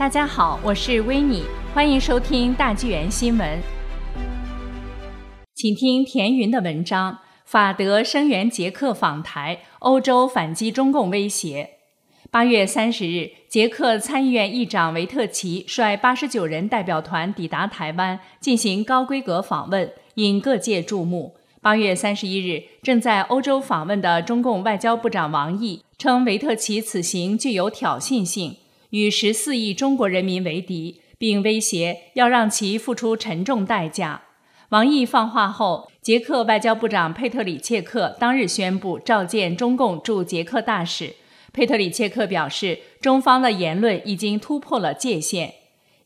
大家好，我是维尼，欢迎收听大纪元新闻。请听田云的文章：法德声援捷克访台，欧洲反击中共威胁。八月三十日，捷克参议院议长维特奇率八十九人代表团抵达台湾，进行高规格访问，引各界注目。八月三十一日，正在欧洲访问的中共外交部长王毅称，维特奇此行具有挑衅性。与十四亿中国人民为敌，并威胁要让其付出沉重代价。王毅放话后，捷克外交部长佩特里切克当日宣布召见中共驻捷克大使。佩特里切克表示，中方的言论已经突破了界限。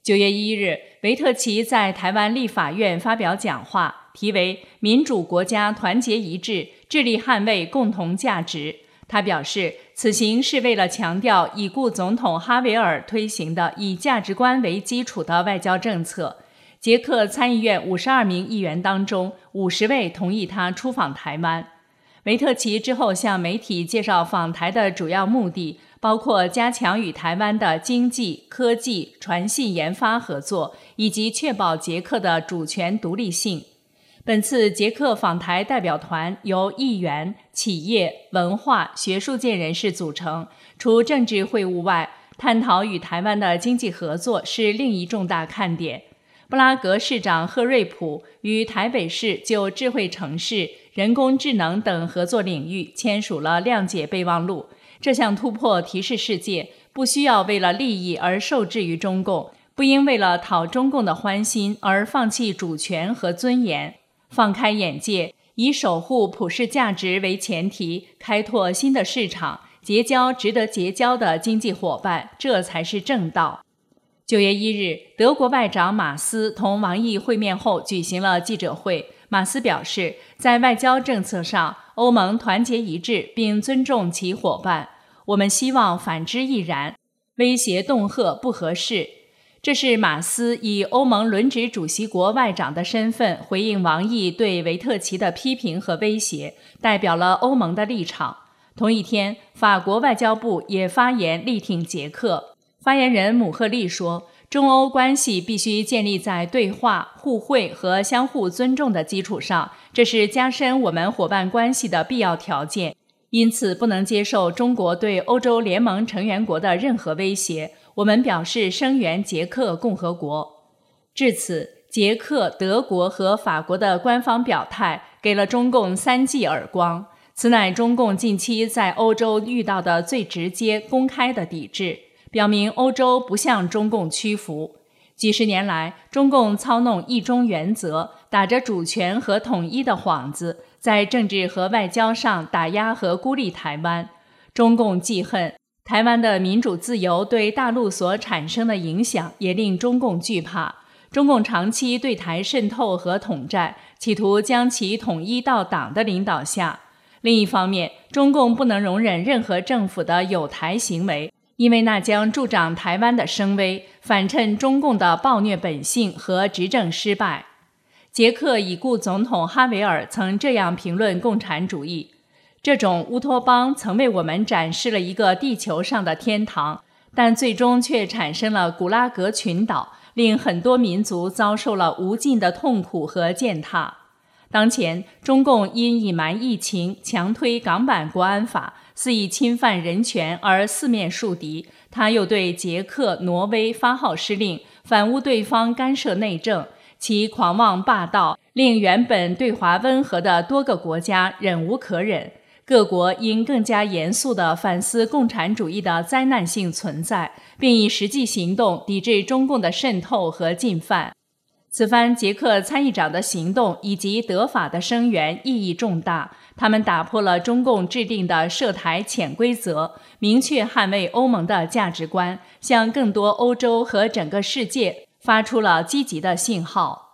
九月一日，维特奇在台湾立法院发表讲话，题为《民主国家团结一致，致力捍卫共同价值》。他表示，此行是为了强调已故总统哈维尔推行的以价值观为基础的外交政策。捷克参议院五十二名议员当中，五十位同意他出访台湾。维特奇之后向媒体介绍访台的主要目的，包括加强与台湾的经济、科技、传信研发合作，以及确保捷克的主权独立性。本次捷克访台代表团由议员、企业、文化、学术界人士组成。除政治会晤外，探讨与台湾的经济合作是另一重大看点。布拉格市长赫瑞普与台北市就智慧城市、人工智能等合作领域签署了谅解备忘录。这项突破提示世界，不需要为了利益而受制于中共，不应为了讨中共的欢心而放弃主权和尊严。放开眼界，以守护普世价值为前提，开拓新的市场，结交值得结交的经济伙伴，这才是正道。九月一日，德国外长马斯同王毅会面后举行了记者会。马斯表示，在外交政策上，欧盟团结一致，并尊重其伙伴。我们希望反之亦然。威胁恫吓不合适。这是马斯以欧盟轮值主席国外长的身份回应王毅对维特奇的批评和威胁，代表了欧盟的立场。同一天，法国外交部也发言力挺捷克。发言人姆赫利说：“中欧关系必须建立在对话、互惠和相互尊重的基础上，这是加深我们伙伴关系的必要条件。因此，不能接受中国对欧洲联盟成员国的任何威胁。”我们表示声援捷克共和国。至此，捷克、德国和法国的官方表态给了中共三记耳光。此乃中共近期在欧洲遇到的最直接、公开的抵制，表明欧洲不向中共屈服。几十年来，中共操弄“一中”原则，打着主权和统一的幌子，在政治和外交上打压和孤立台湾。中共记恨。台湾的民主自由对大陆所产生的影响也令中共惧怕。中共长期对台渗透和统战，企图将其统一到党的领导下。另一方面，中共不能容忍任何政府的有台行为，因为那将助长台湾的声威，反衬中共的暴虐本性和执政失败。捷克已故总统哈维尔曾这样评论共产主义。这种乌托邦曾为我们展示了一个地球上的天堂，但最终却产生了古拉格群岛，令很多民族遭受了无尽的痛苦和践踏。当前，中共因隐瞒疫情、强推港版国安法、肆意侵犯人权而四面树敌。他又对捷克、挪威发号施令，反诬对方干涉内政，其狂妄霸道令原本对华温和的多个国家忍无可忍。各国应更加严肃地反思共产主义的灾难性存在，并以实际行动抵制中共的渗透和进犯。此番捷克参议长的行动以及德法的声援意义重大，他们打破了中共制定的涉台潜规则，明确捍卫欧盟的价值观，向更多欧洲和整个世界发出了积极的信号。